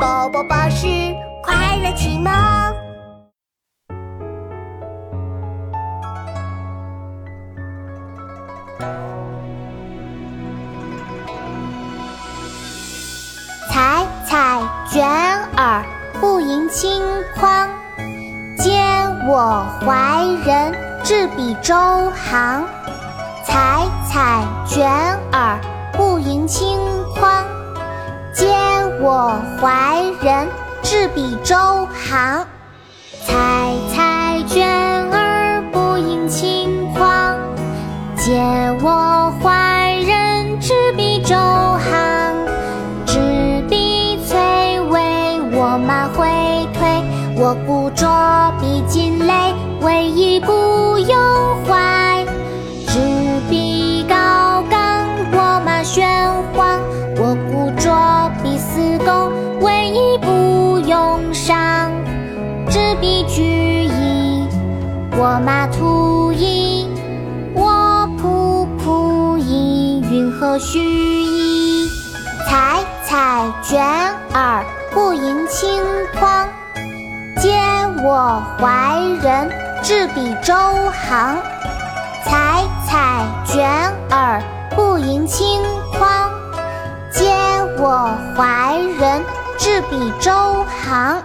宝宝巴士快乐启蒙。采采卷耳，不盈顷筐。嗟我怀人，执笔周行。采采卷耳，不盈顷。我怀人，执笔周行。采采卷耳，不盈顷筐。嗟我怀人，执笔周行。执笔催微，我马挥退。我固着笔尽累，为伊不用怀。执笔高冈，我马玄黄。我固着笔似钩，为伊不用伤。执笔举矣，我马图矣。我仆仆矣，云何许矣？采采卷耳，不盈顷筐。嗟我怀人，执笔周行。采采卷耳，不盈顷。我怀仁智比周行